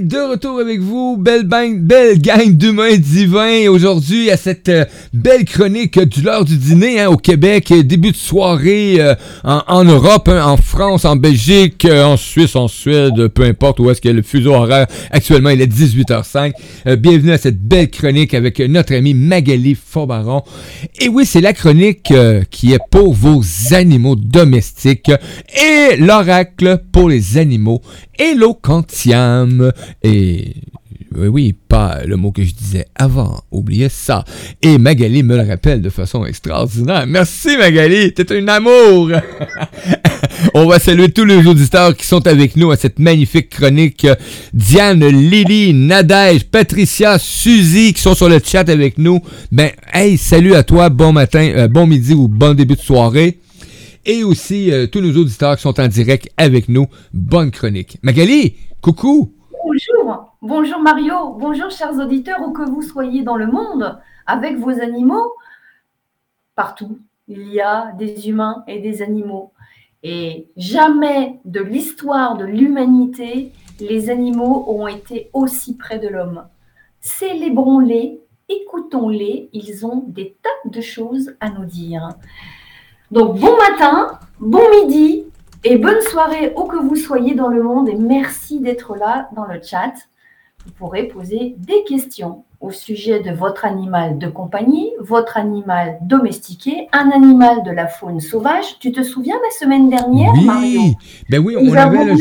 De retour avec vous, belle, belle gang d'humains divins aujourd'hui à cette euh, belle chronique du l'heure du dîner hein, au Québec, début de soirée euh, en, Europe, hein, en France, en Belgique, euh, en Suisse, en Suède, peu importe où est-ce a le fuseau horaire. Actuellement, il est 18h05. bienvenue à cette belle chronique avec notre ami Magali Faubaron. Et oui, c'est la chronique qui est pour vos animaux domestiques et l'oracle pour les animaux Eloquentiam. Et oui, pas le mot que je disais avant. Oubliez ça. Et Magali me le rappelle de façon extraordinaire. Merci Magali, t'es un amour. On va saluer tous les auditeurs qui sont avec nous à cette magnifique chronique. Diane, Lily, Nadège, Patricia, Suzy qui sont sur le chat avec nous. Ben, hey, salut à toi, bon matin, euh, bon midi ou bon début de soirée et aussi euh, tous nos auditeurs qui sont en direct avec nous. Bonne chronique. Magali, coucou. Bonjour, bonjour Mario, bonjour chers auditeurs, où que vous soyez dans le monde, avec vos animaux, partout, il y a des humains et des animaux. Et jamais de l'histoire de l'humanité, les animaux ont été aussi près de l'homme. Célébrons-les, écoutons-les, ils ont des tas de choses à nous dire. Donc bon matin, bon midi et bonne soirée où que vous soyez dans le monde et merci d'être là dans le chat. Vous pourrez poser des questions au sujet de votre animal de compagnie, votre animal domestiqué, un animal de la faune sauvage. Tu te souviens la semaine dernière, oui. Mario Ben oui, on avait le,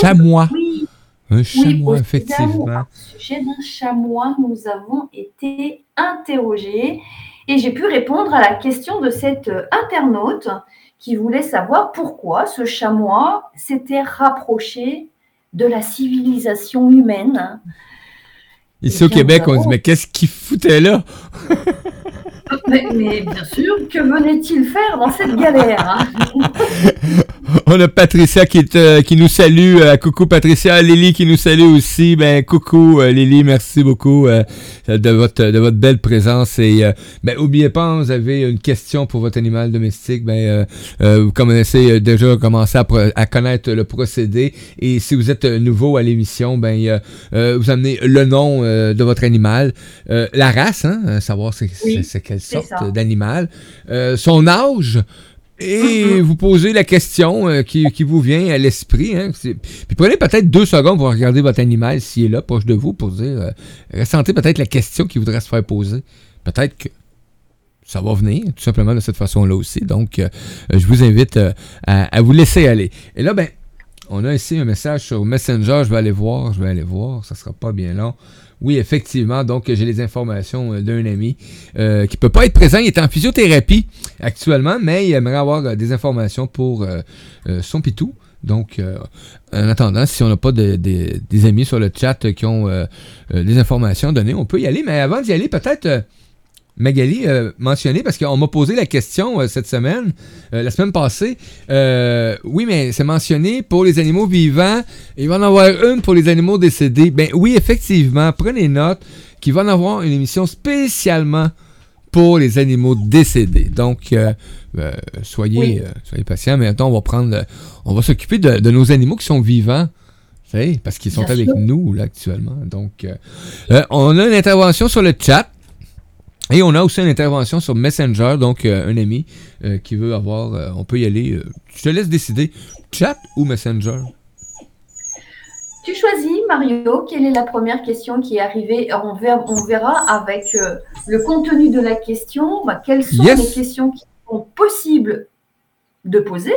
chamois. Oui. Un chamois, effectivement. Au sujet d'un chamois, nous avons été interrogés et j'ai pu répondre à la question de cet euh, internaute qui voulait savoir pourquoi ce chamois s'était rapproché de la civilisation humaine. Ici au Québec, on se dit, mais qu'est-ce qu'il foutait là? mais, bien sûr, que venait-il faire dans cette galère hein? On a Patricia qui, euh, qui nous salue. Euh, coucou Patricia. Lily qui nous salue aussi. Ben coucou euh, Lily, merci beaucoup de, votre, de votre belle présence. Et ben, oubliez pas, vous avez une question pour votre animal domestique. Ben, vous commencez déjà à commencer à, connaître le procédé. Et si vous êtes nouveau à l'émission, ben, vous amenez le nom de votre animal, la race, hein, savoir c'est quelle sorte d'animal, son âge. Et vous posez la question euh, qui, vous vient à l'esprit. Hein, puis prenez peut-être deux secondes pour regarder votre animal s'il est là, proche de vous, pour dire, euh, ressentez peut-être la question qu'il voudrait se faire poser. Peut-être que ça va venir, tout simplement de cette façon-là aussi. Donc, euh, je vous invite à, vous laisser aller. Et là, ben, on a ici un message sur Messenger. Je vais aller voir, je vais aller voir. Ça sera pas bien long. Oui, effectivement. Donc, j'ai les informations euh, d'un ami euh, qui peut pas être présent. Il est en physiothérapie actuellement, mais il aimerait avoir euh, des informations pour son pitou. Donc, en attendant, si on n'a pas des amis sur le chat qui ont des informations à donner, on peut y aller. Mais avant d'y aller, peut-être Magali euh, mentionné parce qu'on m'a posé la question euh, cette semaine, euh, la semaine passée. oui, mais c'est mentionné pour les animaux vivants. il va en avoir une pour les animaux décédés. Ben oui, effectivement. Prenez note qu'il va en avoir une émission spécialement pour les animaux décédés. Donc, soyez, soyez patients. Mais attends, on va prendre, on va s'occuper de, nos animaux qui sont vivants. Parce qu'ils sont avec nous là actuellement. Donc, on a une intervention sur le chat. Et on a aussi une intervention sur Messenger, donc euh, un ami euh, qui veut avoir, euh, on peut y aller. je te laisse décider, chat ou Messenger? Tu choisis, Mario, quelle est la première question qui est arrivée? On verra, on verra avec le contenu de la question bah, quelles sont les questions qui sont possibles de poser?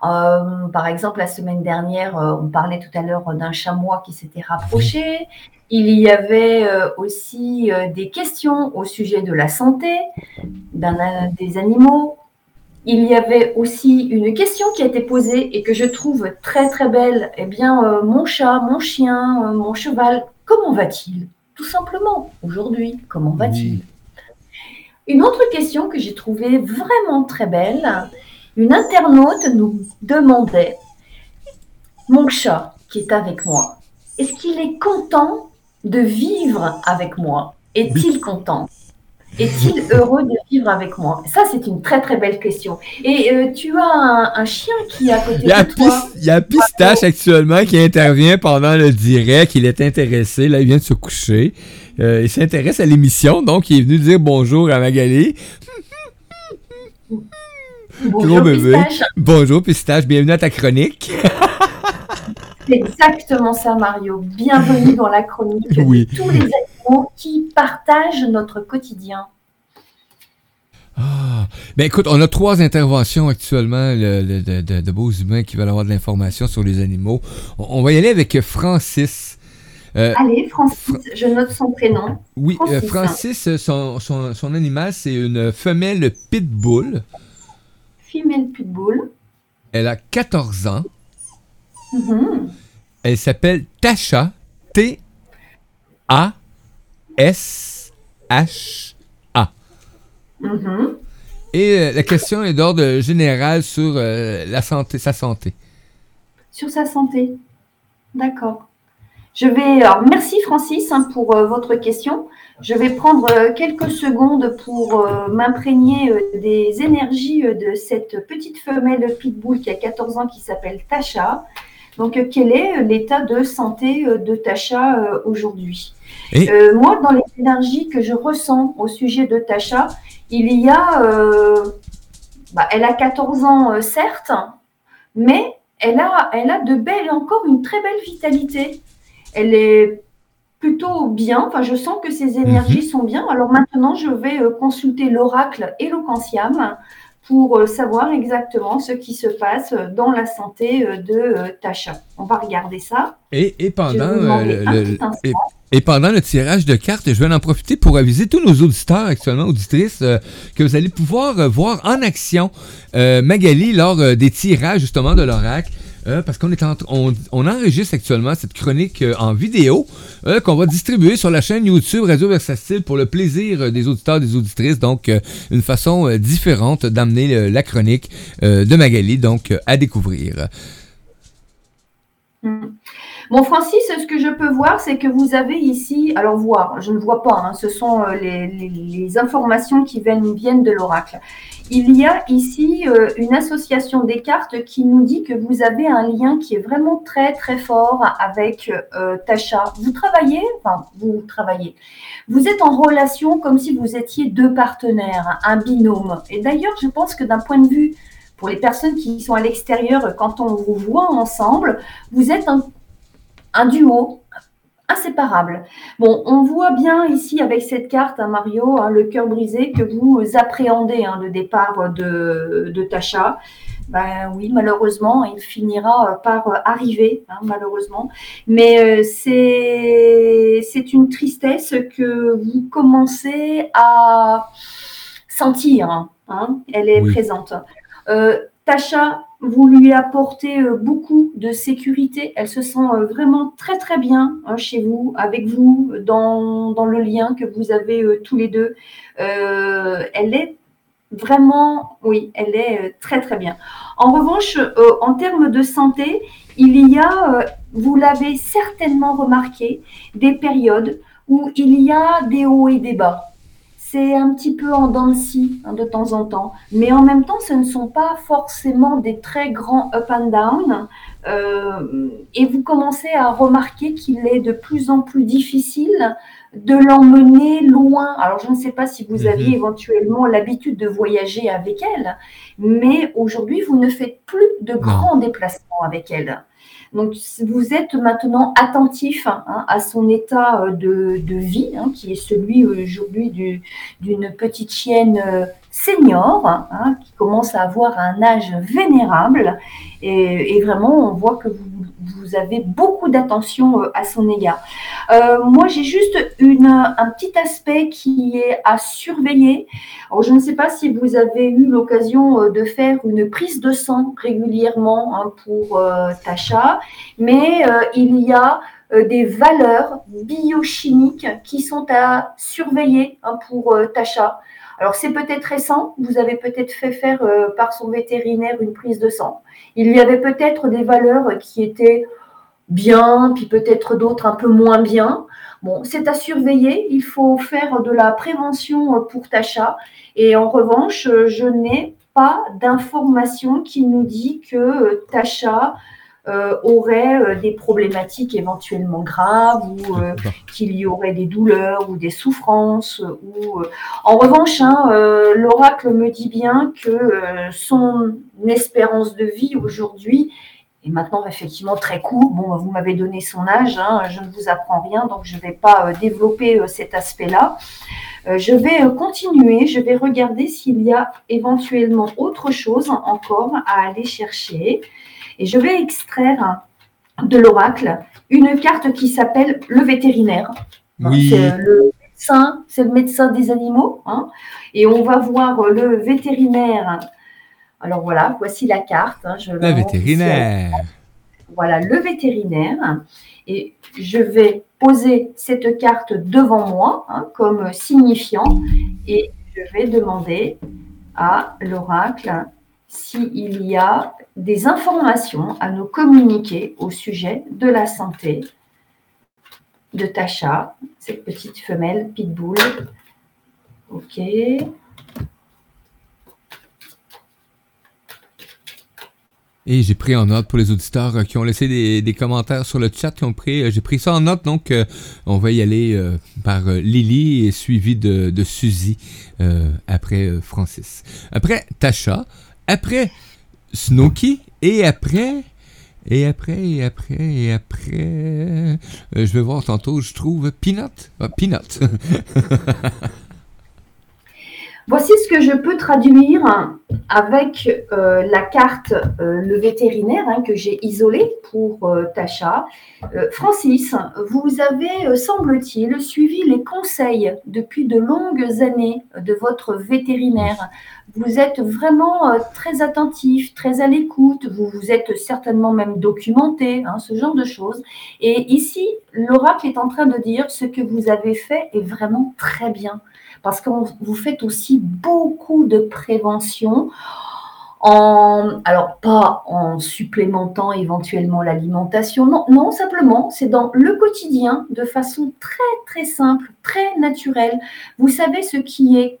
par exemple, la semaine dernière, on parlait tout à l'heure d'un chamois qui s'était rapproché. Il y avait euh, aussi euh, des questions au sujet de la santé des animaux. Il y avait aussi une question qui a été posée et que je trouve très très belle. Eh bien, euh, mon chat, mon chien, mon cheval, comment va-t-il? Tout simplement, aujourd'hui, comment va-t-il? Une autre question que j'ai trouvée vraiment très belle, une internaute nous demandait, mon chat qui est avec moi, est-ce qu'il est content de vivre avec moi Est-il content? Est-il heureux de vivre avec moi? Ça, c'est une très très belle question. Et euh, tu as un, chien qui est à côté de toi? Il y a Pistache actuellement qui intervient pendant le direct. Il est intéressé. Là, il vient de se coucher. Euh, il s'intéresse à l'émission, donc il est venu dire bonjour à Magali. Bonjour Pistache. Bonjour Pistache, bienvenue à ta chronique. C'est exactement ça, Mario. Bienvenue dans la chronique de tous les animaux qui partagent notre quotidien. Ah, ben écoute, on a trois interventions actuellement de, beaux humains qui veulent avoir de l'information sur les animaux. On, va y aller avec Francis. Euh, Allez, Francis, je note son prénom. Oui, Francis, euh, son, son, animal, c'est une femelle pitbull. Femelle pitbull. Elle a 14 ans. Mm-hmm. Elle s'appelle Tasha. T-A-S-H-A. Mm-hmm. Et euh, la question est d'ordre général sur euh, la santé, sa santé. Sur sa santé. D'accord. Je vais. Alors, merci Francis hein, pour euh, votre question. Je vais prendre quelques secondes pour m'imprégner des énergies de cette petite femelle pitbull qui a 14 ans qui s'appelle Tasha donc, euh, quel est euh, l'état de santé euh, de Tasha aujourd'hui? Moi, dans les énergies que je ressens au sujet de Tasha, il y a, bah, elle a 14 ans, certes, mais elle a, elle a de belles, encore une très belle vitalité. Elle est plutôt bien. Enfin, je sens que ses énergies mhm. sont bien. Alors maintenant, je vais consulter l'oracle Eloquentiam pour euh, savoir exactement ce qui se passe dans la santé euh, de euh, Tasha. On va regarder ça. Et, pendant, le, et, pendant le tirage de cartes, je vais en profiter pour aviser tous nos auditeurs actuellement, auditrices, que vous allez pouvoir voir en action Magali lors des tirages justement de l'oracle. Euh, parce qu'on est on, enregistre actuellement cette chronique euh, en vidéo euh, qu'on va distribuer sur la chaîne YouTube Radio Versatile pour le plaisir des auditeurs des auditrices. Donc, une façon différente d'amener la chronique de Magali donc à découvrir. Hmm. Bon, Francis, ce que je peux voir, c'est que vous avez ici, alors voir, je ne vois pas, hein, ce sont les, informations qui viennent de l'oracle il y a ici euh, une association des cartes qui nous dit que vous avez un lien qui est vraiment très très fort avec euh, Tasha. Vous travaillez, enfin vous travaillez, vous êtes en relation comme si vous étiez deux partenaires, un binôme. Et d'ailleurs, je pense que d'un point de vue pour les personnes qui sont à l'extérieur, quand on vous voit ensemble, vous êtes un, un duo, inséparables. Bon, on voit bien ici avec cette carte, hein, Mario, hein, le cœur brisé, que vous appréhendez hein, le départ de, de Tasha. Ben oui, malheureusement, il finira par arriver, malheureusement. Mais euh, c'est une tristesse que vous commencez à sentir. elle est présente. Euh, Tasha vous lui apportez euh, beaucoup de sécurité. Elle se sent euh, vraiment très très bien hein, chez vous, avec vous, dans, dans, le lien que vous avez euh, tous les deux. elle est vraiment, oui, elle est très très bien. En revanche, en termes de santé, il y a, vous l'avez certainement remarqué, des périodes où il y a des hauts et des bas c'est un petit peu en dents de scie hein, de temps en temps. Mais en même temps, ce ne sont pas forcément des très grands up and down. Euh, et vous commencez à remarquer qu'il est de plus en plus difficile de l'emmener loin. Alors, je ne sais pas si vous mhm. aviez éventuellement l'habitude de voyager avec elle, mais aujourd'hui, vous ne faites plus de grands déplacements avec elle. Donc, vous êtes maintenant attentif hein, à son état euh, de, vie, hein, qui est celui aujourd'hui d'une petite chienne euh, senior, hein, qui commence à avoir un âge vénérable. Et, vraiment, on voit que vous, avez beaucoup d'attention euh, à son égard. moi, j'ai juste un petit aspect qui est à surveiller. Je ne sais pas si vous avez eu l'occasion de faire une prise de sang régulièrement hein, pour Tasha, mais il y a des valeurs biochimiques qui sont à surveiller hein, pour Tasha. Alors c'est peut-être récent, vous avez peut-être fait faire euh, par son vétérinaire une prise de sang. Il y avait peut-être des valeurs qui étaient bien, puis peut-être d'autres un peu moins bien. Bon, c'est à surveiller. Il faut faire de la prévention pour Tacha. Et en revanche, je n'ai pas d'information qui nous dit que Tacha euh, aurait euh, des problématiques éventuellement graves ou euh, qu'il y aurait des douleurs ou des souffrances. Ou, En revanche, hein, l'oracle me dit bien que son espérance de vie aujourd'hui est maintenant effectivement très court. Bon, vous m'avez donné son âge, hein, je ne vous apprends rien, donc je ne vais pas développer cet aspect-là. je vais continuer, je vais regarder s'il y a éventuellement autre chose encore à aller chercher. Et je vais extraire de l'oracle une carte qui s'appelle le vétérinaire. C'est le médecin, c'est le médecin des animaux. Hein. et on va voir le vétérinaire. Alors voilà, voici la carte. Hein, le vétérinaire. Voilà, le vétérinaire. Et je vais poser cette carte devant moi hein, comme signifiant et je vais demander à l'oracle s'il y a des informations à nous communiquer au sujet de la santé de Tasha, cette petite femelle pitbull. Ok. Et j'ai pris en note pour les auditeurs euh, qui ont laissé des, commentaires sur le chat, euh, j'ai pris ça en note, donc euh, on va y aller par Lily et suivi de, de Suzy après Francis. Après Tasha, après Snooky, et après, et après, et après, et après, euh, je vais voir tantôt, je trouve Peanut. Ah, Peanut. Voici ce que je peux traduire avec euh, la carte euh, Le vétérinaire hein, que j'ai isolée pour euh, Tacha. Francis, vous avez, semble-t-il, suivi les conseils depuis de longues années de votre vétérinaire. Vous êtes vraiment très attentif, très à l'écoute, vous vous êtes certainement même documenté, hein, ce genre de choses. Et ici, l'oracle est en train de dire ce que vous avez fait est vraiment très bien parce que vous faites aussi beaucoup de prévention. En, alors pas en supplémentant éventuellement l'alimentation, non, non, simplement c'est dans le quotidien de façon très très simple, très naturelle. Vous savez ce qui est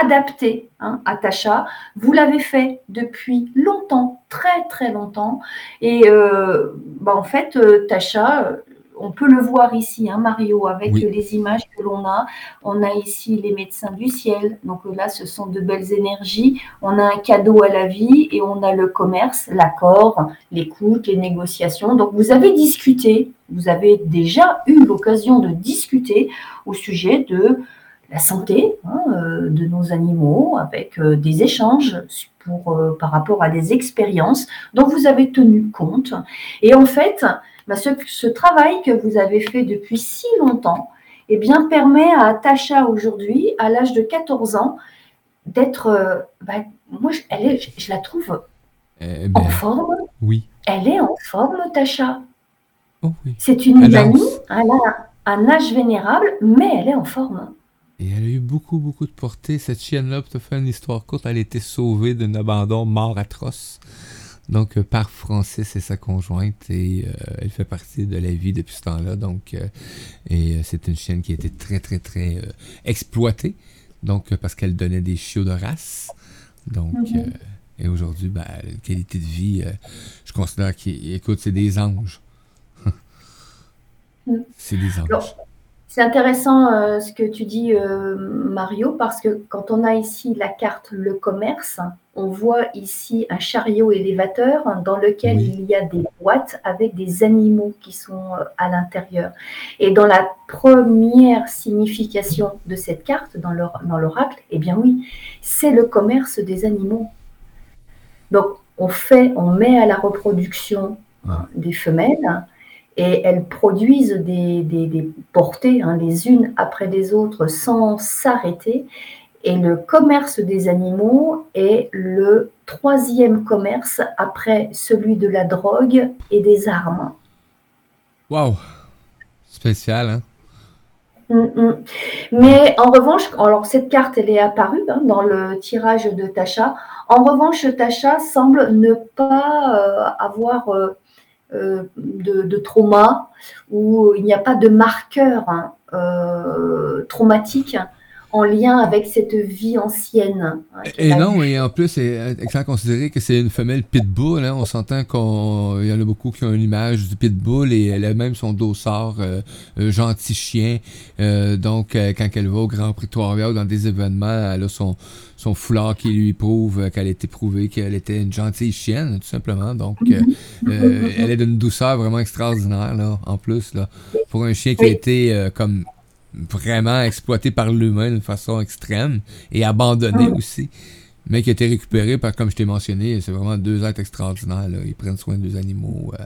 adapté hein, à Tacha. Vous l'avez fait depuis longtemps, très très longtemps. Et euh, bah, en fait, euh, Tacha, on peut le voir ici, hein, Mario, avec les images que l'on a. On a ici les médecins du ciel. Donc là, ce sont de belles énergies. On a un cadeau à la vie et on a le commerce, l'accord, l'écoute, les négociations. Donc vous avez discuté, vous avez déjà eu l'occasion de discuter au sujet de la santé hein, euh, de nos animaux avec euh, des échanges pour, euh, par rapport à des expériences dont vous avez tenu compte. Et en fait, bah, ce, travail que vous avez fait depuis si longtemps eh bien, permet à Tasha aujourd'hui, à l'âge de 14 ans, d'être. Bah, moi, je, elle est, je, la trouve eh en forme. Oui. Elle est en forme, Tasha. Oh, oui. C'est une amie, elle a un âge vénérable, mais elle est en forme. Et elle a eu beaucoup, beaucoup de portée. Cette chienne-là, pour te faire une histoire courte, elle a été sauvée d'un abandon mort atroce. Donc, euh, par Francis et sa conjointe, et euh, elle fait partie de la vie depuis ce temps-là. Donc, euh, et c'est une chienne qui a été très, très, très exploitée. Donc, parce qu'elle donnait des chiots de race. Donc, mhm. et aujourd'hui, ben, la qualité de vie, je considère qu'écoute, c'est des anges. C'est des anges. C'est intéressant euh, ce que tu dis, euh, Mario, parce que quand on a ici la carte le commerce, on voit ici un chariot élévateur dans lequel il y a des boîtes avec des animaux qui sont euh, à l'intérieur. Et dans la première signification de cette carte, dans l'oracle, eh bien oui, c'est le commerce des animaux. Donc on fait, on met à la reproduction des femelles et elles produisent des, portées hein, les unes après les autres sans s'arrêter. Et le commerce des animaux est le troisième commerce après celui de la drogue et des armes. Waouh Spécial, hein mm, mm. Mais en revanche, alors cette carte, elle est apparue hein, dans le tirage de Tacha. En revanche, Tacha semble ne pas euh, avoir euh, de, trauma, où il n'y a pas de marqueur hein, traumatique en lien avec cette vie ancienne. Hein, et non, et en plus, c'est excellent considérer que c'est une femelle pitbull. Hein. On s'entend qu'il y en a beaucoup qui ont une image du pitbull et elle a même son dossard euh, euh, gentil chien. Euh, donc, quand elle va au Grand Prix ou dans des événements, elle a son, son foulard qui lui prouve qu'elle a été prouvée qu'elle était une gentille chienne, tout simplement. Donc, elle est d'une douceur vraiment extraordinaire, là, en plus, là, pour un chien qui a été comme vraiment exploité par l'humain d'une façon extrême et abandonné aussi, mais qui a été récupéré par, comme je t'ai mentionné, c'est vraiment deux êtres extraordinaires. Ils prennent soin des animaux. Euh.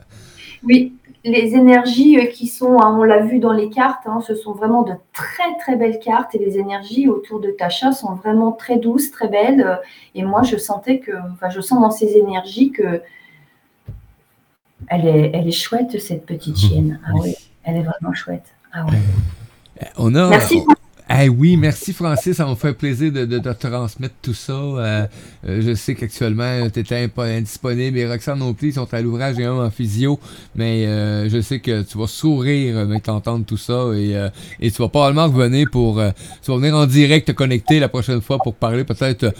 Oui, les énergies euh, qui sont, hein, on l'a vu dans les cartes, hein, ce sont vraiment de très très belles cartes et les énergies autour de Tasha sont vraiment très douces, très belles. Euh, et moi, je sentais que, enfin, je sens dans ces énergies que elle est, elle est chouette cette petite chienne. Ah oui, elle est vraiment chouette. Ah ouais. On a. Merci. oui, merci Francis, ça m'a fait plaisir de, de, transmettre tout ça. Euh, euh, je sais qu'actuellement, tu étais indisponible et Roxane non plus, ils sont à l'ouvrage et un en physio, mais euh, je sais que tu vas sourire avec t'entendre tout ça et, et tu vas probablement revenir pour... tu vas venir en direct te connecter la prochaine fois pour parler peut-être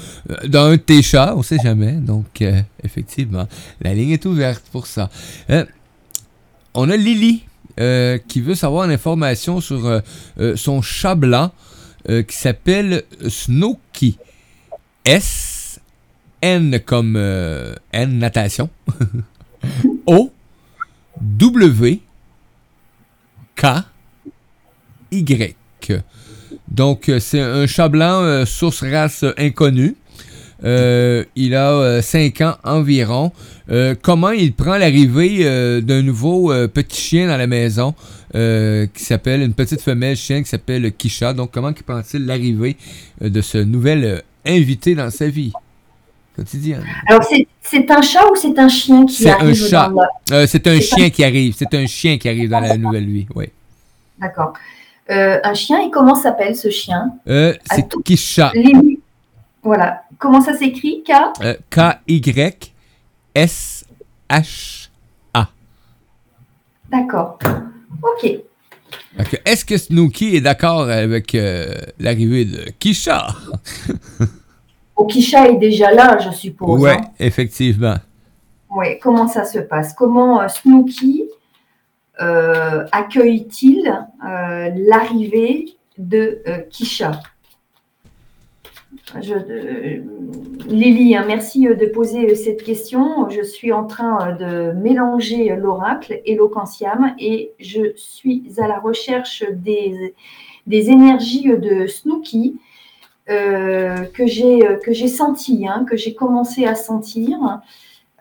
d'un de tes chats, on sait jamais. Donc, effectivement, la ligne est ouverte pour ça. on a Lily euh, qui veut savoir une information sur euh, euh, son chat blanc qui s'appelle Snooky. S, N comme N natation. o, W, K, Y. Donc, c'est un chat blanc, source race inconnue. Il a 5 ans environ. Euh, comment il prend l'arrivée euh, d'un nouveau euh, petit chien dans la maison qui s'appelle une petite femelle chien qui s'appelle Kisha. Donc, comment prend-il l'arrivée de ce nouvel invité dans sa vie? Quotidienne? Alors, c'est un chat ou c'est un chien qui arrive un chat. c'est un chien qui arrive. C'est un chien qui arrive dans la nouvelle vie, oui. D'accord. un chien, et comment s'appelle ce chien? C'est Kisha. Voilà. Comment ça s'écrit? K? K-Y. S-H-A. D'accord. OK. Est-ce que Snooki est d'accord avec euh, l'arrivée de Kisha? oh, Kisha est déjà là, je suppose. Oui, hein? effectivement. Oui, comment ça se passe? Comment euh, Snooki euh, accueille-t-il l'arrivée de Kisha? Euh, Lily, hein, merci euh, de poser euh, cette question. Je suis en train de mélanger l'oracle et l'ocanciam et je suis à la recherche des, des énergies de Snooky que j'ai senti, hein, que j'ai commencé à sentir.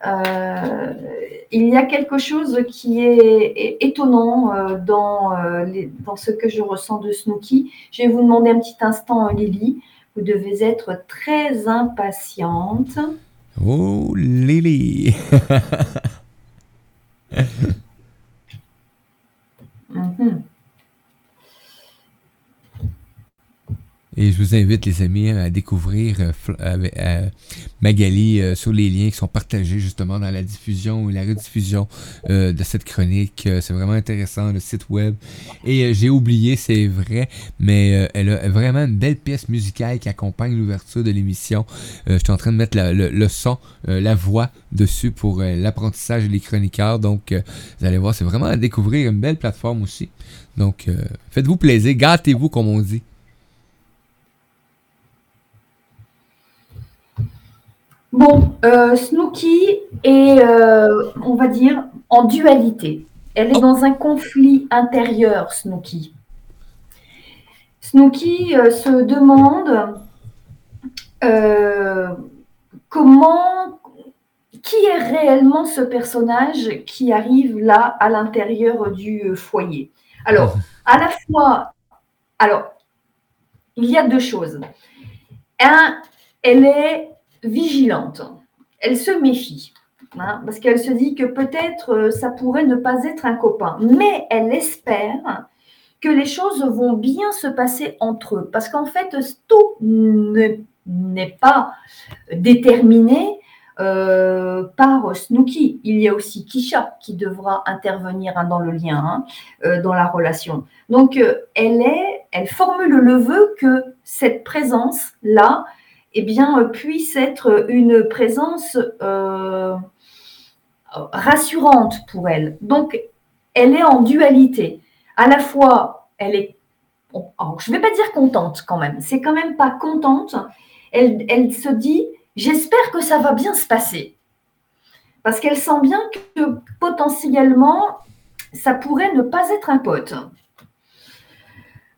il y a quelque chose qui est, étonnant dans, dans ce que je ressens de Snooky. Je vais vous demander un petit instant, Lily. Vous devez être très impatiente. Oh, Lily. Mhm. Et je vous invite, les amis, à découvrir euh, euh, Magali euh, sur les liens qui sont partagés justement dans la diffusion ou la rediffusion de cette chronique. c'est vraiment intéressant, le site web. Et j'ai oublié, c'est vrai, mais elle a vraiment une belle pièce musicale qui accompagne l'ouverture de l'émission. je suis en train de mettre le, son, la voix dessus pour l'apprentissage des chroniqueurs. Donc, vous allez voir, c'est vraiment à découvrir une belle plateforme aussi. Donc, faites-vous plaisir, gâtez-vous comme on dit. Bon, euh, Snooky est, euh, on va dire, en dualité. Elle est dans un conflit intérieur, Snooky. Snooky euh, se demande comment, qui est réellement ce personnage qui arrive là à l'intérieur du foyer. Alors, à la fois, alors, il y a deux choses. Un, elle est vigilante. Elle se méfie. Hein, parce qu'elle se dit que peut-être euh, ça pourrait ne pas être un copain. Mais elle espère que les choses vont bien se passer entre eux. Parce qu'en fait, tout n'est pas déterminé. euh, par Snooki. Il y a aussi Kisha qui devra intervenir hein, dans le lien, hein, euh, dans la relation. Donc, elle, est, elle formule le vœu que cette présence-là eh bien, puisse être une présence rassurante pour elle. Donc, elle est en dualité. À la fois, elle est, je ne vais pas dire contente quand même, c'est quand même pas contente. Elle se dit, J'espère que ça va bien se passer. Parce qu'elle sent bien que potentiellement, ça pourrait ne pas être un pote.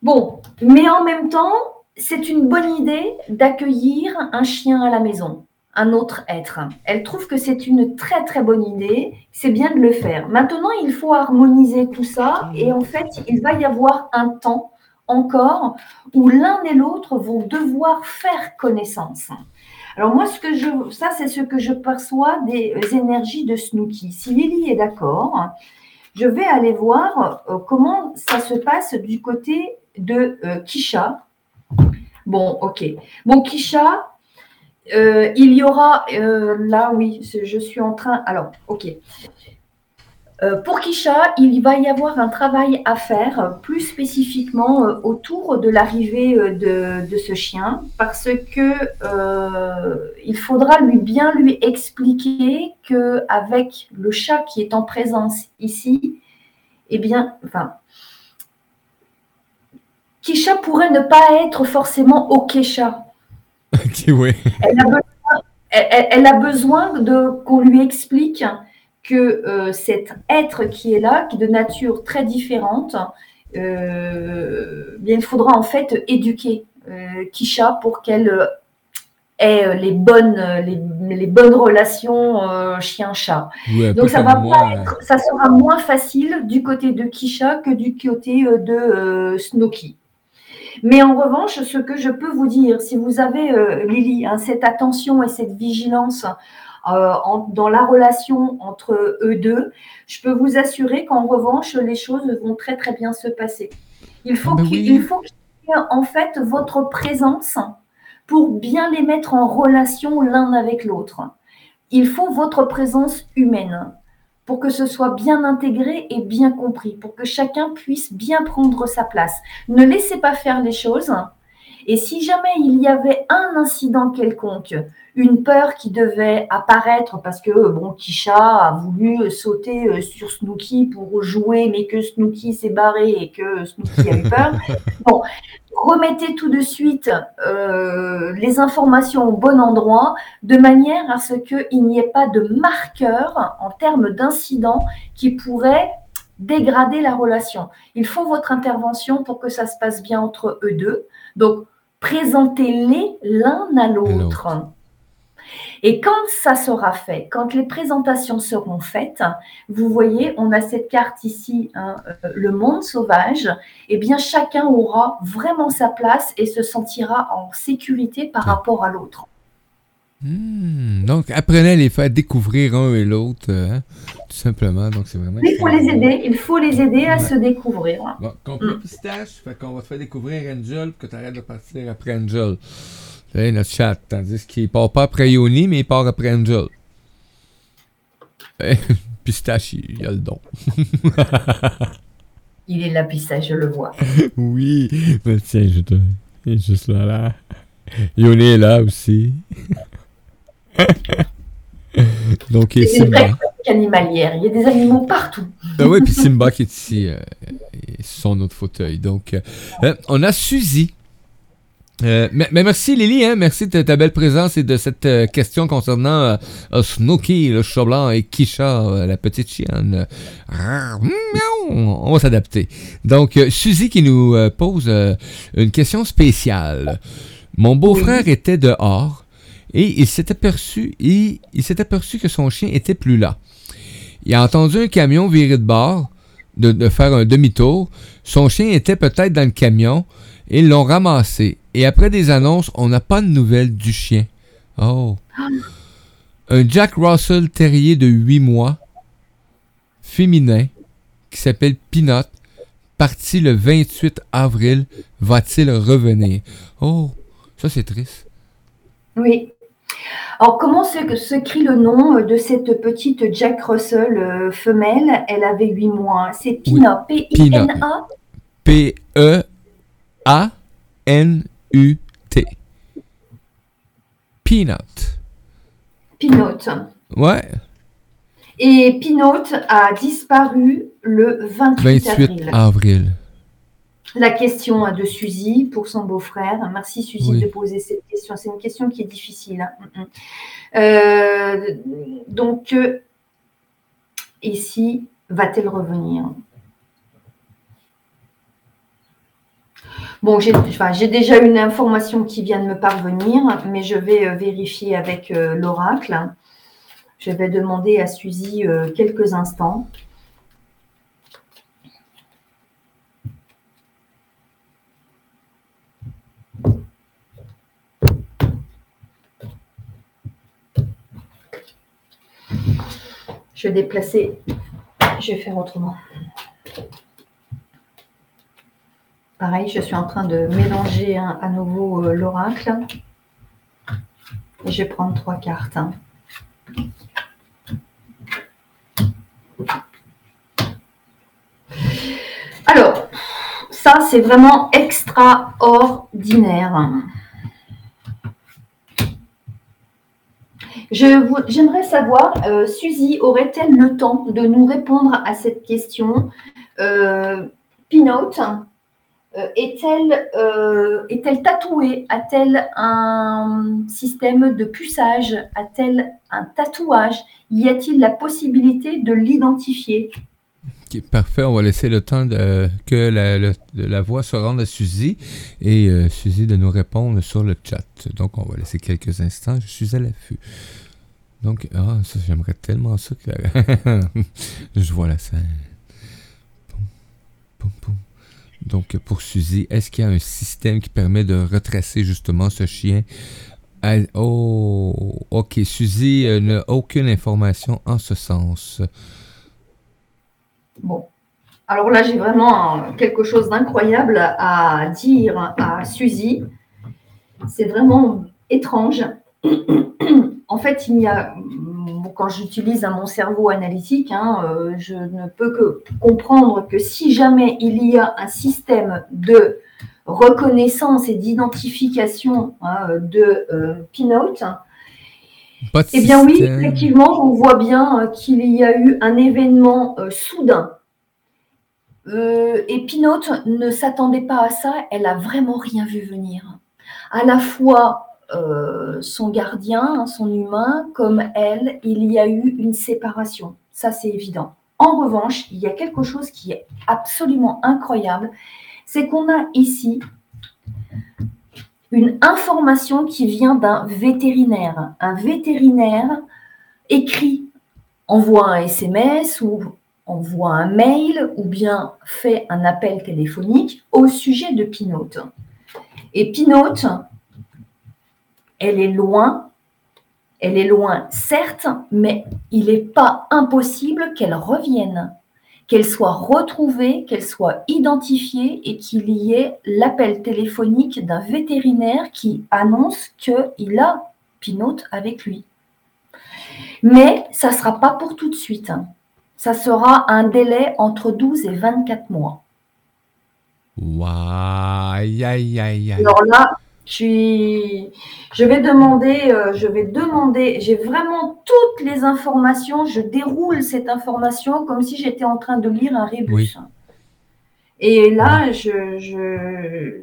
Bon, mais en même temps, c'est une bonne idée d'accueillir un chien à la maison, un autre être. Elle trouve que c'est une très très bonne idée, c'est bien de le faire. Maintenant, il faut harmoniser tout ça et en fait, il va y avoir un temps encore où l'un et l'autre vont devoir faire connaissance. Alors moi, ce que je, ça, c'est ce que je perçois des énergies de Snooki. Si Lily est d'accord, je vais aller voir euh, comment ça se passe du côté de euh, Kisha. Bon, ok. Bon, Kisha, euh, il y aura là, oui, je suis en train. Alors, ok. Euh, pour Kisha, il va y avoir un travail à faire plus spécifiquement euh, autour de l'arrivée euh, de, ce chien parce que il faudra lui bien lui expliquer que avec le chat qui est en présence ici, eh bien, enfin, Kisha pourrait ne pas être forcément au Kesha. oui. elle, a besoin, de qu'on lui explique que euh, cet être qui est là, qui est de nature très différente, euh, bien, il faudra en fait éduquer euh, Kisha pour qu'elle ait les bonnes, les, bonnes relations chien-chat. Donc ça, va ça sera moins facile du côté de Kisha que du côté de Snooki. Mais en revanche, ce que je peux vous dire, si vous avez, Lily, hein, cette attention et cette vigilance euh, dans la relation entre eux deux, je peux vous assurer qu'en revanche, les choses vont très très bien se passer. Il faut ben qu'il faut qu'il y ait en fait votre présence pour bien les mettre en relation l'un avec l'autre. Il faut votre présence humaine pour que ce soit bien intégré et bien compris, pour que chacun puisse bien prendre sa place. Ne laissez pas faire les choses. Et si jamais il y avait un incident quelconque, une peur qui devait apparaître parce que bon Kisha a voulu sauter euh, sur Snooky pour jouer mais que Snooky s'est barré et que Snooky a eu peur. Bon, remettez tout de suite euh, les informations au bon endroit de manière à ce qu'il n'y ait pas de marqueur en termes d'incident qui pourrait dégrader la relation. Il faut votre intervention pour que ça se passe bien entre eux deux. Donc, présentez-les l'un à l'autre. Et quand ça sera fait, quand les présentations seront faites, vous voyez, on a cette carte ici, hein, euh, le monde sauvage, et eh bien chacun aura vraiment sa place et se sentira en sécurité par rapport à l'autre. Hmm, donc, apprenez à les faire découvrir un et l'autre, hein, tout simplement. Donc, c'est vraiment. Il faut les aider. Il faut les aider à se découvrir. Bon, complet mm. pistache, fait qu'on va te faire découvrir Angel, que tu arrêtes de partir après Angel. C'est notre chat. Tandis qu'il part pas après Yoni, mais il part après Angel. pistache, il, a le don. il est là, pistache, je le vois. oui, mais tiens, je te. Il est juste là, là. Yoni est là aussi. Donc, il Simba. animalière. Il y a des animaux partout. ah oui, puis Simba qui est ici, euh, son autre fauteuil. Donc, euh, on a Suzy euh, mais, merci Lily, hein, merci de ta belle présence et de cette euh, question concernant euh, Snooky, le chat blanc, et Kisha, la petite chienne. On va s'adapter. Donc, Suzy qui nous pose une question spéciale. Mon beau-frère était dehors et il s'est aperçu, il, il s'est aperçu que son chien était plus là. Il a entendu un camion virer de bord, de, de faire un demi-tour. Son chien était peut-être dans le camion. Ils l'ont ramassé. Et après des annonces, on n'a pas de nouvelles du chien. Oh. Un Jack Russell terrier de 8 mois, féminin, qui s'appelle Peanut, parti le 28 avril, va-t-il revenir? Oh, ça c'est triste. Oui. Alors, comment s'écrit le nom de cette petite Jack Russell euh, femelle? Elle avait 8 mois. C'est Pina. P-I-N-A P-E-A-N-U-T. Peanut. Peanut. Ouais. Et Peanut a disparu le 28, 28 avril. La question de Suzy pour son beau-frère. Merci Suzy de poser cette question. C'est une question qui est difficile. Hein. Mm, mm. Euh, donc, euh, ici, va-t-elle revenir? Bon, j'ai déjà une information qui vient de me parvenir, mais je vais euh, vérifier avec l'oracle. Je vais demander à Suzy quelques instants. Je déplacer. Je vais faire autrement. Pareil, je suis en train de mélanger à nouveau euh, l'oracle. Je vais prendre trois cartes. Alors, ça, c'est vraiment extraordinaire. J'aimerais savoir, euh, Suzy, aurait-elle le temps de nous répondre à cette question? Euh, Pinot, euh, est-elle euh, tatouée? A-t-elle un système de puçage? A-t-elle un tatouage? Y a-t-il la possibilité de l'identifier? Parfait, on va laisser le temps que la, voix se rende à Suzy et Suzy de nous répondre sur le chat. Donc, on va laisser quelques instants. Je suis à l'affût. Donc, ah, ça, j'aimerais tellement ça que. je vois la scène. Donc, pour Suzy, est-ce qu'il y a un système qui permet de retracer justement ce chien? Oh, ok. Suzy euh, n'a aucune information en ce sens. Bon. Alors là, j'ai vraiment quelque chose d'incroyable à dire à Suzy. C'est vraiment étrange. en fait, il y a, quand j'utilise mon cerveau analytique, hein, euh, je ne peux que comprendre que si jamais il y a un système de reconnaissance et d'identification hein, de euh, eh bien oui, effectivement, on voit bien euh, qu'il y a eu un événement soudain. et Pinot ne s'attendait pas à ça, elle a vraiment rien vu venir. À la fois euh, son gardien, son humain, comme elle, il y a eu une séparation. Ça, c'est évident. En revanche, il y a quelque chose qui est absolument incroyable, c'est qu'on a ici une information qui vient d'un vétérinaire. Un vétérinaire écrit, envoie un SMS ou envoie un mail ou bien fait un appel téléphonique au sujet de Pinot. Et Pinot, elle est loin, elle est loin, certes, mais il n'est pas impossible qu'elle revienne, qu'elle soit retrouvée, qu'elle soit identifiée et qu'il y ait l'appel téléphonique d'un vétérinaire qui annonce qu'il a Pinot avec lui. Mais ça ne sera pas pour tout de suite. Ça sera un délai entre 12 et 24 mois. Alors là, je vais demander, euh, je vais demander, j'ai vraiment toutes les informations, je déroule cette information comme si j'étais en train de lire un rébus. Et là, je, je,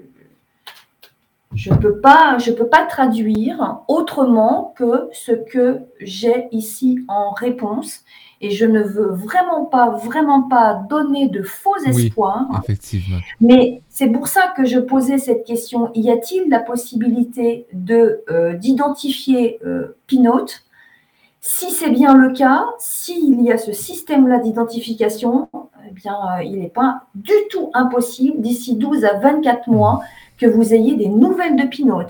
je peux pas, je peux pas traduire autrement que ce que j'ai ici en réponse. Et je ne veux vraiment pas, vraiment pas donner de faux espoirs. effectivement. Mais c'est pour ça que je posais cette question. Y a-t-il la possibilité de euh, d'identifier euh, Pinot Si c'est bien le cas, s'il y a ce système-là d'identification, eh bien, euh, il n'est pas du tout impossible d'ici 12 à 24 mois que vous ayez des nouvelles de Pinot.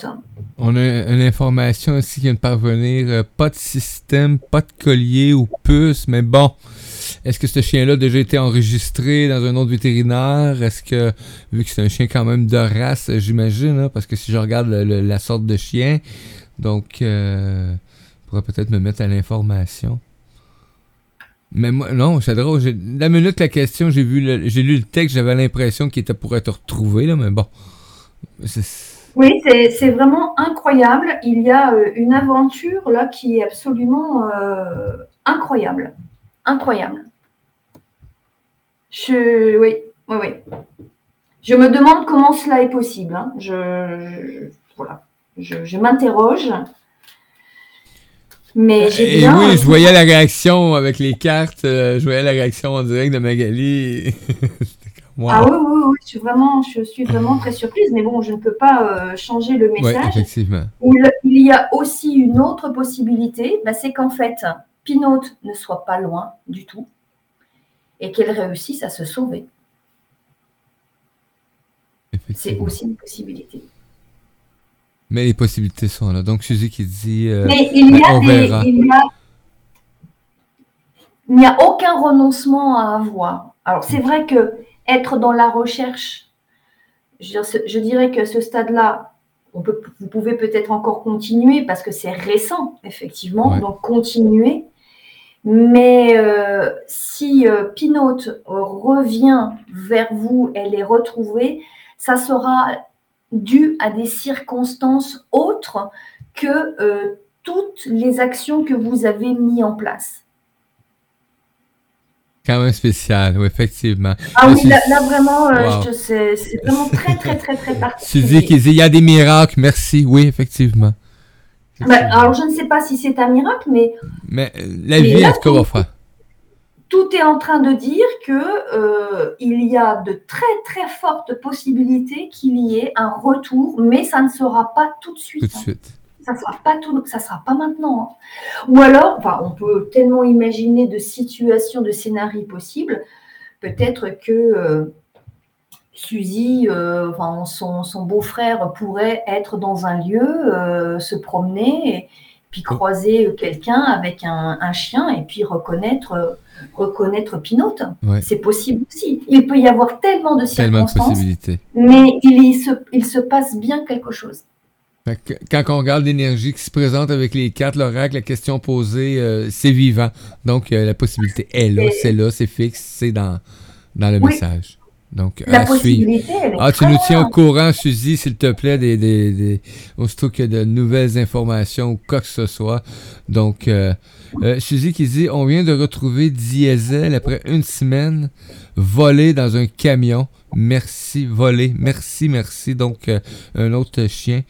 On a une information aussi qui vient de parvenir. Euh, pas de système, pas de collier ou puce, mais bon. Est-ce que ce chien-là a déjà été enregistré dans un autre vétérinaire? Est-ce que, vu que c'est un chien quand même de race, j'imagine, hein, parce que si je regarde la sorte de chien, Donc, euh, peut-être me mettre à l'information. Mais moi, non, c'est drôle. La minute la question, j'ai vu j'ai lu le texte, j'avais l'impression qu'il était pour être retrouvé, là, mais bon. Oui, c'est vraiment incroyable. Il y a euh, une aventure là qui est absolument euh, incroyable. Incroyable. Je, oui, oui, oui. Je me demande comment cela est possible. Hein. Je, voilà. je m'interroge. Mais j'ai bien. oui, je voyais la réaction avec les cartes, euh, je voyais la réaction en direct de Magali. Ah oui, oui, oui, je suis, vraiment, je suis vraiment très surprise, mais bon, je ne peux pas euh, changer le message. Effectivement. Il, il, y a aussi une autre possibilité, bah, c'est qu'en fait, Pinote ne soit pas loin du tout et qu'elle réussisse à se sauver. C'est aussi une possibilité. Mais les possibilités sont là. Donc, Suzy qui dit. Euh, Mais il n'y a, il n'y a, aucun renoncement à avoir. Alors, c'est vrai que être dans la recherche, je, dirais que ce stade-là, on peut, vous pouvez peut-être encore continuer parce que c'est récent, effectivement. Donc, continuer. Mais euh, si euh, Pinote revient vers vous, elle est retrouvée, ça sera dû à des circonstances autres que euh, toutes les actions que vous avez mises en place. Quand même spécial, oui, effectivement. Ah oui, là, vraiment, euh, c'est vraiment très, très, très, très particulier. Tu dis qu'il y a des miracles, merci, oui, effectivement. Ben, alors, je ne sais pas si c'est un miracle, mais... Mais euh, la vie, est ce qu'on va faire? Tout est en train de dire que euh, il y a de très très fortes possibilités qu'il y ait un retour, mais ça ne sera pas tout de suite. Tout de suite. Ça sera pas tout, ça sera pas maintenant. Hein. Ou alors, enfin, on peut tellement imaginer de situations, de scénarios possibles. Peut-être que euh, Suzy, euh, enfin, son, son beau-frère pourrait être dans un lieu, se promener. Et, puis croiser quelqu'un avec un, chien et puis reconnaître, reconnaître Pinote. C'est possible aussi. Il peut y avoir tellement de circonstances, mais il, se, il se passe bien quelque chose. Quand on regarde l'énergie qui se présente avec les cartes, l'oracle, la question posée, euh, c'est vivant. Donc, euh, la possibilité est là, c'est là, c'est fixe, c'est dans, dans le message. Donc, la possibilité, Ah, tu nous tiens au courant, Suzy, s'il te plaît, des, des, des, aussitôt qu'il y a de nouvelles informations ou quoi que ce soit. Donc, euh, euh, Suzy qui dit On vient de retrouver Diesel après une semaine volé dans un camion. Merci, volé. Merci, merci. Donc, euh, un autre chien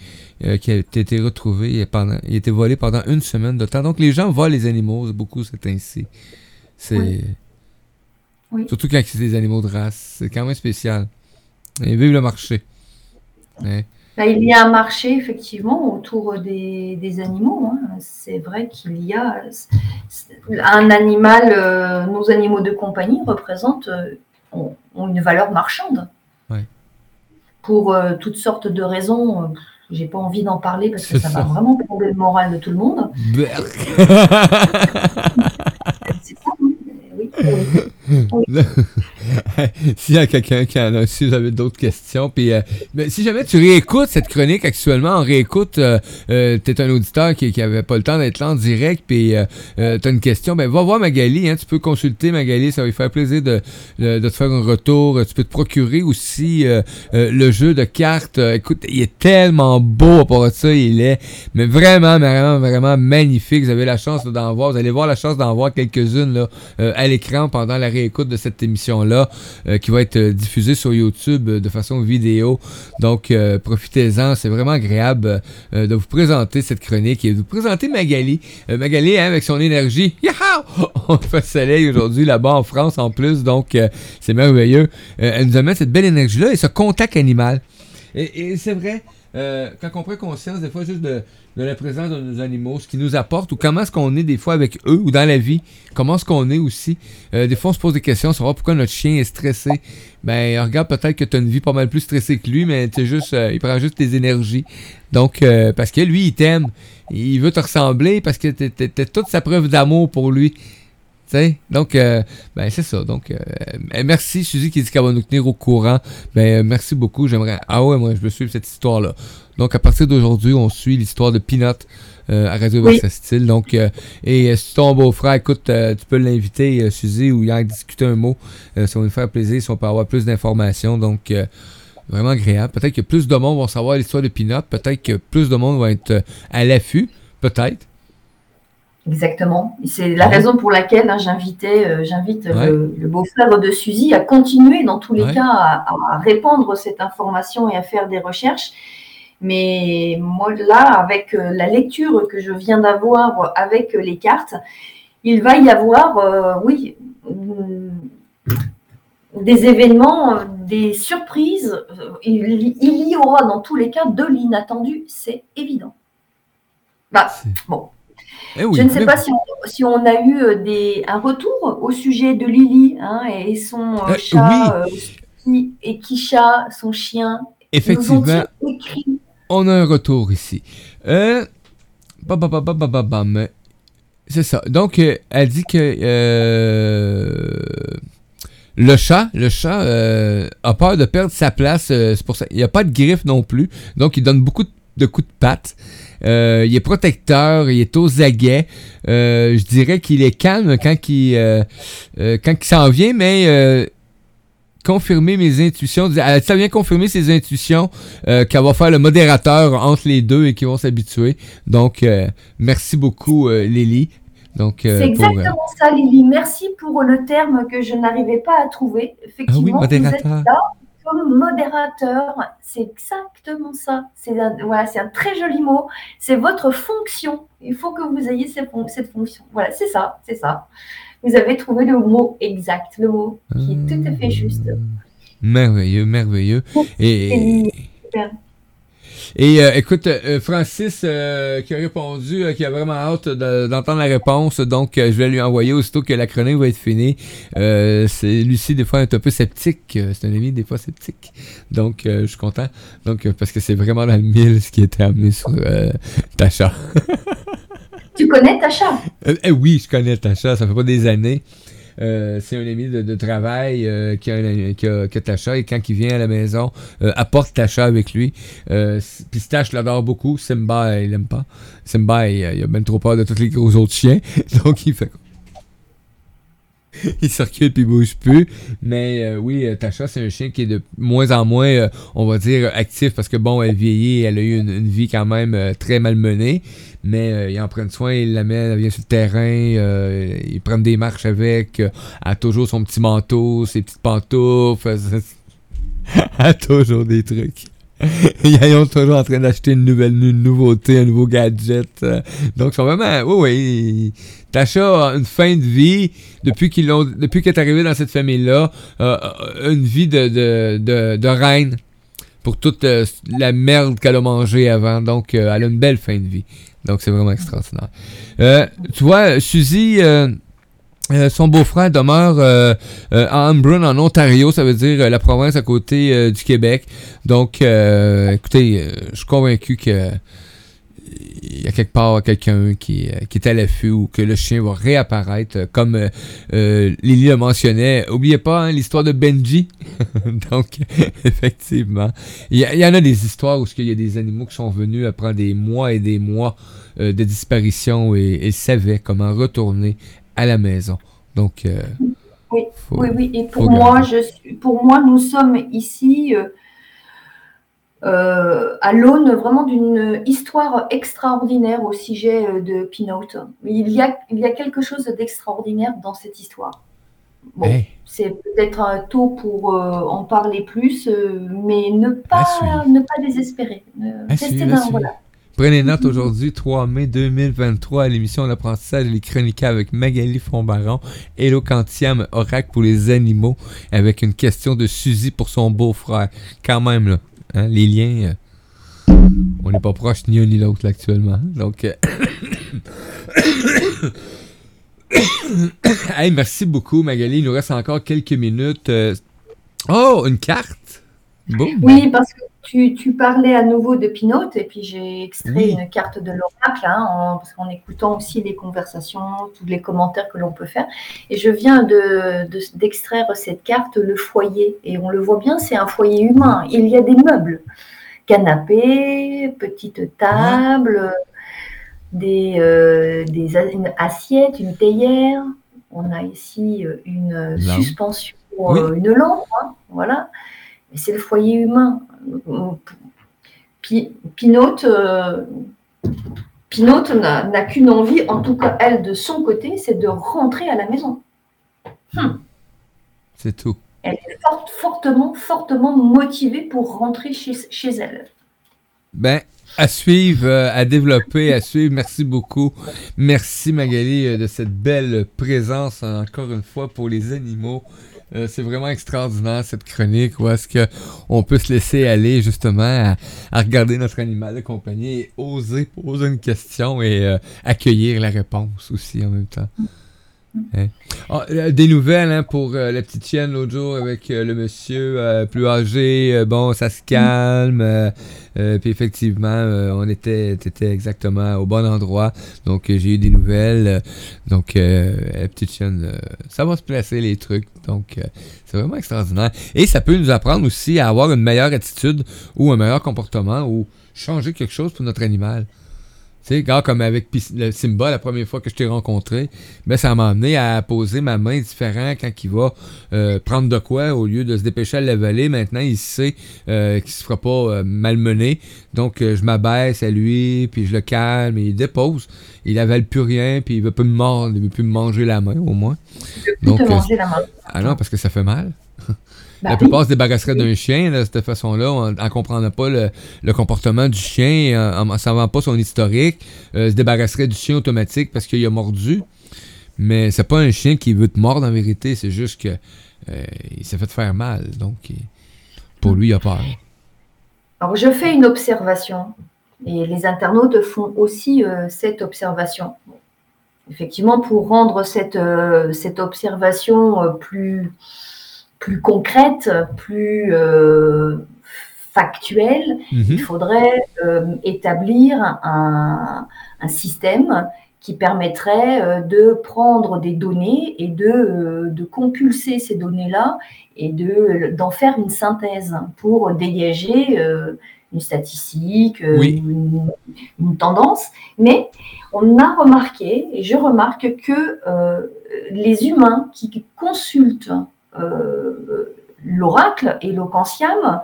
qui a été retrouvé pendant, il a été volé pendant une semaine de temps. Donc, les gens volent les animaux, beaucoup, c'est ainsi. C'est. Surtout quand c'est des animaux de race. C'est quand même spécial. Et vive le marché. Hein? Ben, il y a un marché, effectivement, autour des, animaux. Hein. C'est vrai qu'il y a un animal, euh, nos animaux de compagnie représentent euh, ont, une valeur marchande. Pour euh, toutes sortes de raisons. j'ai pas envie d'en parler parce que ça, va vraiment prendre le moral de tout le monde. c'est ça, hein. oui. Hmm. Oh, S'il y a quelqu'un qui en a, si vous avez d'autres questions, puis euh, si jamais tu réécoutes cette chronique actuellement, on réécoute, euh, euh, tu es un auditeur qui, qui avait pas le temps d'être là en direct, puis tu as une question, ben va voir Magali, hein, tu peux consulter Magali, ça va lui faire plaisir de, de, te faire un retour. Tu peux te procurer aussi le jeu de cartes. écoute, il est tellement beau à part ça, il est mais vraiment, vraiment, vraiment magnifique. Vous avez la chance d'en voir, vous allez voir la chance d'en voir quelques-unes à l'écran pendant la écoute de cette émission-là euh, qui va être euh, diffusée sur YouTube euh, de façon vidéo. Donc, profitez-en. C'est vraiment agréable de vous présenter cette chronique et de vous présenter Magali. Magali, hein, avec son énergie. On fait soleil aujourd'hui là-bas en France en plus. Donc, c'est merveilleux. elle nous amène cette belle énergie-là et ce contact animal. Et c'est vrai, quand on prend conscience des fois juste de, la présence de nos animaux, ce qu'ils nous apportent ou comment est-ce qu'on est des fois avec eux ou dans la vie, comment est-ce qu'on est aussi. Euh, des fois, on se pose des questions, savoir pourquoi notre chien est stressé. Ben, regarde peut-être que tu as une vie pas mal plus stressée que lui, mais juste, euh, il prend juste tes énergies. Donc, euh, parce que lui, il t'aime, il veut te ressembler parce que t'es toute sa preuve d'amour pour lui. Donc, euh, ben, c'est ça. Donc, euh, merci, Suzy, qui dit qu'elle va nous tenir au courant. Ben, merci beaucoup. J'aimerais. Ah ouais, moi, je veux suivre cette histoire-là. Donc, à partir d'aujourd'hui, on suit l'histoire de Peanut à Radio oui. Style. Donc, et si ton beau-frère, écoute, tu peux l'inviter, Suzy, ou y en discuter un mot. ça va nous faire plaisir si on peut avoir plus d'informations. Donc, vraiment agréable. Peut-être que plus de monde vont savoir l'histoire de Peanut. Peut-être que plus de monde va être à l'affût. Peut-être. Exactement. C'est la raison pour laquelle hein, j'invitais, euh, j'invite le, beau-frère de Suzy à continuer dans tous les cas à, répandre cette information et à faire des recherches. Mais moi là, avec euh, la lecture que je viens d'avoir avec les cartes, il va y avoir, euh, oui, mm, des événements, des surprises. Il, il, y aura dans tous les cas de l'inattendu, c'est évident. Bah, bon, eh je ne sais pas si on, a eu euh, des, un retour au sujet de Lily hein, et son euh, eh, chat oui. Euh, et Kisha, son chien. Effectivement, on a un retour ici. c'est ça. Donc, elle dit que le chat, le chat a peur de perdre sa place. c'est pour ça. Il n'y a pas de griffe non plus. Donc, il donne beaucoup de coups de patte. Euh, il est protecteur, il est aux aguets. Euh, je dirais qu'il est calme quand il, euh, quand il s'en vient, mais confirmer mes intuitions. Ça vient confirmer ses intuitions qu'elle va faire le modérateur entre les deux et qu'ils vont s'habituer. Donc, merci beaucoup, Lily. C'est exactement ça, Lily. Merci pour le terme que je n'arrivais pas à trouver. Effectivement, ah oui, modérateur modérateur, c'est exactement ça. C'est un, voilà, c'est un très joli mot. C'est votre fonction. Il faut que vous ayez cette, fonction. Voilà, c'est ça, c'est ça. Vous avez trouvé le mot exact, le mot qui est tout à fait juste. Merveilleux, merveilleux. Et, et euh, écoute, euh, Francis euh, qui a répondu, qui a vraiment hâte d'entendre la réponse, donc je vais lui envoyer aussitôt que la chronique va être finie. c'est Lucie des fois est un peu sceptique, c'est un ami des fois sceptique, donc je suis content, donc parce que c'est vraiment dans le mille ce qui était amené sur Tacha. tu connais Tacha? Oui, je connais Tacha, ça fait pas des années. Euh, c'est un ami de, travail euh, qui, a, qui, a, et quand il vient à la maison, euh, apporte Tasha avec lui. Puis Stash l'adore beaucoup. Simba, il l'aime pas. Simba, il, il, a même trop peur de tous les gros autres chiens. Donc il fait il circule puis il bouge plus. Mais oui, Tasha, c'est un chien qui est de moins en moins, on va dire, actif parce que bon, elle vieillit, elle a eu une, vie quand même très malmenée mais euh, ils en prennent soin, ils l'amènent, elle vient sur le terrain, euh, ils prennent des marches avec, euh, elle a toujours son petit manteau, ses petites pantoufles, a toujours des trucs. ils sont toujours en train d'acheter une nouvelle une nouveauté, un nouveau gadget. donc, ils sont vraiment. Oui, oui. A une fin de vie depuis qu'elle est arrivée dans cette famille-là. une vie de, de, de, reine pour toute la merde qu'elle a mangée avant. Donc, elle a une belle fin de vie. Donc, c'est vraiment extraordinaire. Euh, tu vois, Suzy, euh, euh, son beau-frère demeure à Embrun, en Ontario, ça veut dire la province à côté du Québec. Donc, écoutez, je suis convaincu que il y a quelque part quelqu'un qui, est à l'affût ou que le chien va réapparaître. Comme Lily le mentionnait, oubliez pas hein, l'histoire de Benji. Donc, effectivement, il y, en a des histoires où il y a des animaux qui sont venus après des mois et des mois euh, de disparition et, savait comment retourner à la maison. Donc, euh, oui, oui, oui. Et pour moi, je suis, pour moi, nous sommes ici euh, à l'aune vraiment d'une histoire extraordinaire au sujet de Pinot. Il y a, il y a quelque chose d'extraordinaire dans cette histoire. Bon, c'est peut-être un tôt pour en parler plus, mais ne pas, ne pas désespérer. rester dans, voilà. Prenez note aujourd'hui, 3 mai 2023, à l'émission L'apprentissage et les chroniques avec Magali Fombaron, Hello Quantiam, Oracle pour les animaux, avec une question de Suzy pour son beau-frère. Quand même, là, hein, les liens, euh, on n'est pas proche ni un ni l'autre actuellement. Donc, euh, merci beaucoup Magali, il nous reste encore quelques minutes. Euh, oh, une carte? Oui, parce que tu, parlais à nouveau de Pinot et puis j'ai extrait une carte de l'oracle hein, en, écoutant aussi les conversations, tous les commentaires que l'on peut faire. Et je viens d'extraire cette carte, le foyer. Et on le voit bien, c'est un foyer humain. Il y a des meubles, canapé, petite table, des, euh, des une assiette, une théière. On a ici euh, une suspension, euh, une lampe. Hein, voilà. C'est le foyer humain. Pinote, euh, n'a qu'une envie, en tout cas elle de son côté, c'est de rentrer à la maison. Hmm. C'est tout. Elle est fortement, fortement motivée pour rentrer chez, chez elle. Ben, à suivre, euh, à développer, à suivre. Merci beaucoup. Merci Magali euh, de cette belle présence encore une fois pour les animaux. Euh, c'est vraiment extraordinaire cette chronique où est-ce qu'on peut se laisser aller justement à, regarder notre animal de compagnie et oser poser une question et accueillir la réponse aussi en même temps. Hein? Ah, euh, des nouvelles hein, pour euh, la petite chienne l'autre jour avec euh, le monsieur plus âgé. bon, ça se calme. puis effectivement, on était, était exactement au bon endroit. Donc j'ai eu des nouvelles. donc la petite chienne, ça va se placer les trucs. Donc c'est vraiment extraordinaire. Et ça peut nous apprendre aussi à avoir une meilleure attitude ou un meilleur comportement ou changer quelque chose pour notre animal. Sais, comme avec Simba, la première fois que je t'ai rencontré, mais ben, ça m'a amené à poser ma main différent quand il va euh, prendre de quoi au lieu de se dépêcher à l'avaler. Maintenant, il sait euh, qu'il ne se fera pas euh, malmener. Donc, je m'abaisse à lui, puis je le calme, et il dépose. Il n'avale plus rien, puis il ne veut plus me mordre, il veut plus me manger la main, au moins. Il veut plus te manger la main. Ah non, parce que ça fait mal. La bah plupart se débarrasseraient d'un chien de cette façon-là, en ne comprenant pas le, comportement du chien, en ne savant pas son historique, euh, se débarrasserait du chien automatique parce qu'il a mordu. Mais c'est pas un chien qui veut te mordre en vérité, c'est juste que euh, il s'est fait faire mal. Donc, pour lui, il a peur. Alors, je fais une observation et les internautes font aussi euh, cette observation. Effectivement, pour rendre cette, cette observation plus plus concrète, plus euh, factuelle, mhm. il faudrait euh, établir un, système qui permettrait euh, de prendre des données et de, de compulser ces données-là et de, d'en faire une synthèse pour dégager une statistique, une, une, tendance. Mais on a remarqué, et je remarque que les humains qui consultent l'oracle et l'ocanciam,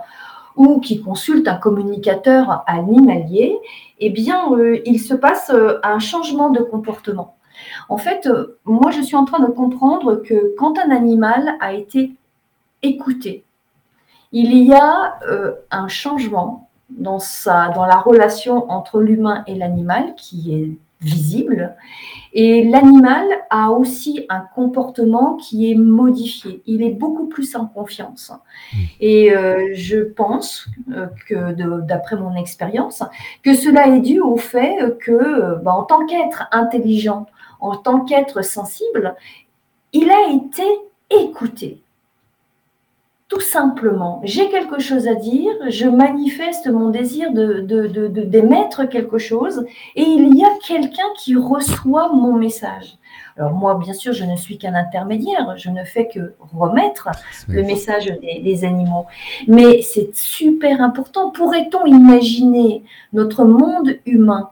ou qui consulte un communicateur animalier, eh bien, euh, il se passe euh, un changement de comportement. En fait, moi, je suis en train de comprendre que quand un animal a été écouté, il y a un changement dans, dans la relation entre l'humain et l'animal qui est visible. Et l'animal a aussi un comportement qui est modifié. Il est beaucoup plus en confiance. Hmm. Et euh, je pense euh, que, d'après mon expérience, que cela est dû au fait que, bah, en tant qu'être intelligent, en tant qu'être sensible, il a été écouté tout simplement, j'ai quelque chose à dire, je manifeste mon désir de, d'émettre quelque chose et il y a quelqu'un qui reçoit mon message. Alors moi, bien sûr, je ne suis qu'un intermédiaire, je ne fais que remettre le message des, des animaux. Mais c'est super important. Pourrait-on imaginer notre monde humain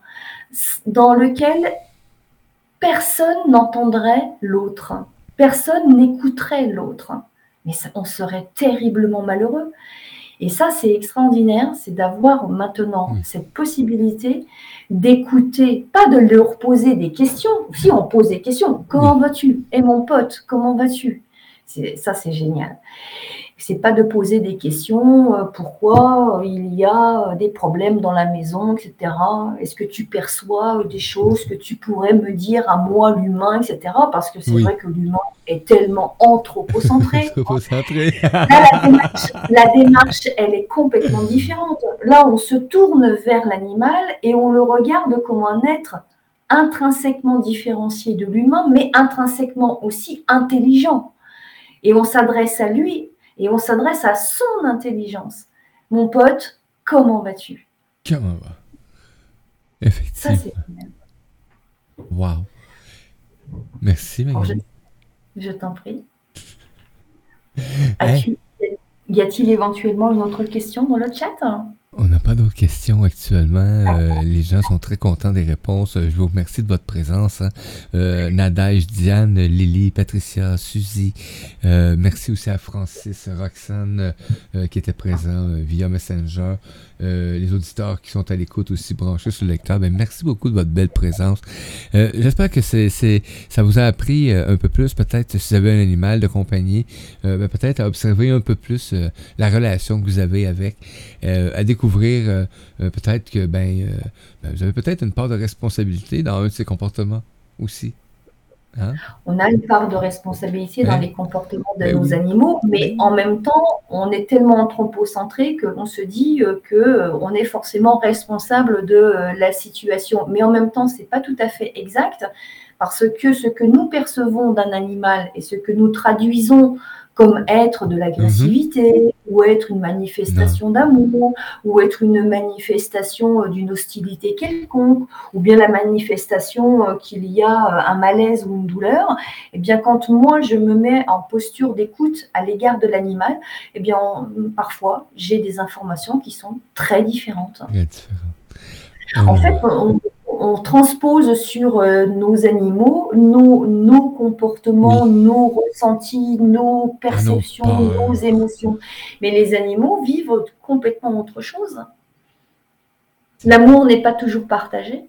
dans lequel personne n'entendrait l'autre, personne n'écouterait l'autre mais on serait terriblement malheureux. Et ça, c'est extraordinaire, c'est d'avoir maintenant cette possibilité d'écouter, pas de leur poser des questions. Si on pose des questions, comment vas-tu? Et mon pote, comment vas-tu? Ça, c'est génial c'est pas de poser des questions, euh, pourquoi il y a des problèmes dans la maison, etc. Est-ce que tu perçois des choses que tu pourrais me dire à moi, l'humain, etc. Parce que c'est vrai que l'humain est tellement anthropocentré. la, démarche, elle est complètement différente. Là, on se tourne vers l'animal et on le regarde comme un être intrinsèquement différencié de l'humain, mais intrinsèquement aussi intelligent. Et on s'adresse à lui et on s'adresse à son intelligence. Mon pote, comment vas-tu? Comment va? Effectivement. Ça, c'est Wow. Merci, Magali. je, t'en prie. Hein? Y a-t-il éventuellement une autre question dans le chat? On n'a pas d'autres questions actuellement. Euh, les gens sont très contents des réponses. Je vous remercie de votre présence. Hein. Euh, Nadège, Diane, Lily, Patricia, Suzy. Euh, merci aussi à Francis, Roxane qui était présent via Messenger. Les auditeurs qui sont à l'écoute aussi branchés sur le lecteur. Ben, merci beaucoup de votre belle présence. J'espère que ça vous a appris un peu plus, peut-être si vous avez un animal de compagnie, ben, peut-être à observer un peu plus la relation que vous avez avec, à découvrir euh, euh, peut-être que ben, euh, ben, vous avez peut-être une part de responsabilité dans un de ces comportements aussi. Hein? On a une part de responsabilité dans les comportements de nos animaux, mais en même temps, on est tellement anthropocentré qu'on se dit qu'on est forcément responsable de la situation. Mais en même temps, ce n'est pas tout à fait exact, parce que ce que nous percevons d'un animal et ce que nous traduisons comme être de l'agressivité, mhm. Ou être une manifestation d'amour, ou être une manifestation euh, d'une hostilité quelconque, ou bien la manifestation euh, qu'il y a euh, un malaise ou une douleur, eh bien quand moi je me mets en posture d'écoute à l'égard de l'animal, eh bien parfois j'ai des informations qui sont très différentes. En fait, on, on transpose sur euh, nos animaux nos, nos comportements, nos ressentis, nos ah perceptions, nos émotions. Mais les animaux vivent complètement autre chose. L'amour n'est pas toujours partagé.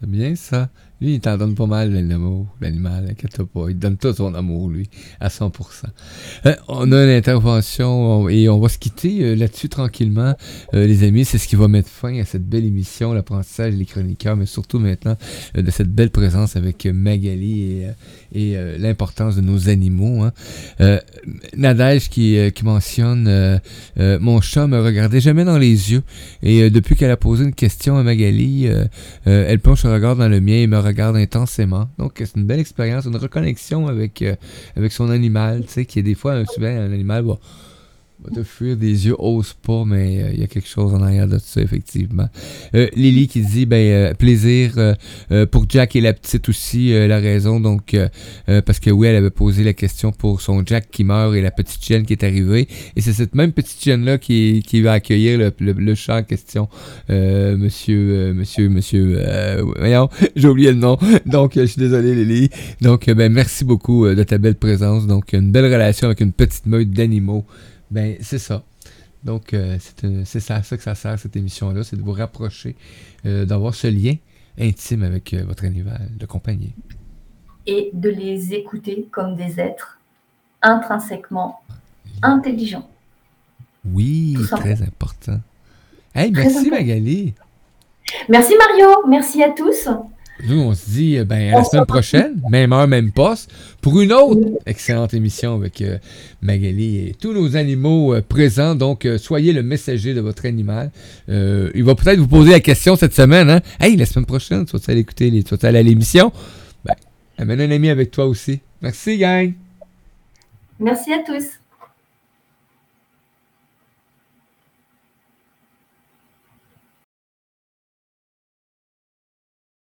C'est bien ça. Lui, il t'en donne pas mal l'amour, l'animal, inquiète pas. Il donne tout son amour, lui, à 100%. Euh, on a une intervention et on va se quitter euh, là-dessus tranquillement, euh, les amis. C'est ce qui va mettre fin à cette belle émission, l'apprentissage des chroniqueurs, mais surtout maintenant de cette belle présence avec Magali et, l'importance de nos animaux. Hein. Nadège qui, mentionne Mon chat me regardait jamais dans les yeux et depuis qu'elle a posé une question à Magali, elle plonge son regard dans le mien et me regarde intensément. Donc, c'est une belle expérience, une reconnexion avec, euh, avec son animal, tu sais, qui est des fois, souvent, un animal va de fuir des yeux, ose pas, mais euh, il y a quelque chose en arrière de ça, effectivement. Euh, Lily qui dit, ben, euh, plaisir pour Jack et la petite aussi, la raison, donc, parce que oui, elle avait posé la question pour son Jack qui meurt et la petite chienne qui est arrivée, et c'est cette même petite chienne-là qui, qui va accueillir le, le, chat en question, monsieur, monsieur, monsieur, voyons, j'ai oublié le nom, donc, je suis désolé, Lily. Donc, ben, merci beaucoup de ta belle présence, donc, une belle relation avec une petite meute d'animaux. Ben, c'est ça. Donc, euh, c'est ça, ça que ça sert, cette émission-là, c'est de vous rapprocher, euh, d'avoir ce lien intime avec euh, votre animal de compagnie. Et de les écouter comme des êtres intrinsèquement intelligents. Oui, très important. Hey, merci Magali. Merci Mario, merci à tous. Nous, on se dit euh, ben, à la semaine prochaine, même heure, même poste, pour une autre excellente émission avec euh, Magali et tous nos animaux euh, présents. Donc, soyez le messager de votre animal. il va peut-être vous poser la question cette semaine. Hein? Hey, la semaine prochaine, tu vas aller écouter, tu vas aller à l'émission? Ben, amène un ami avec toi aussi. Merci, gang. Merci à tous.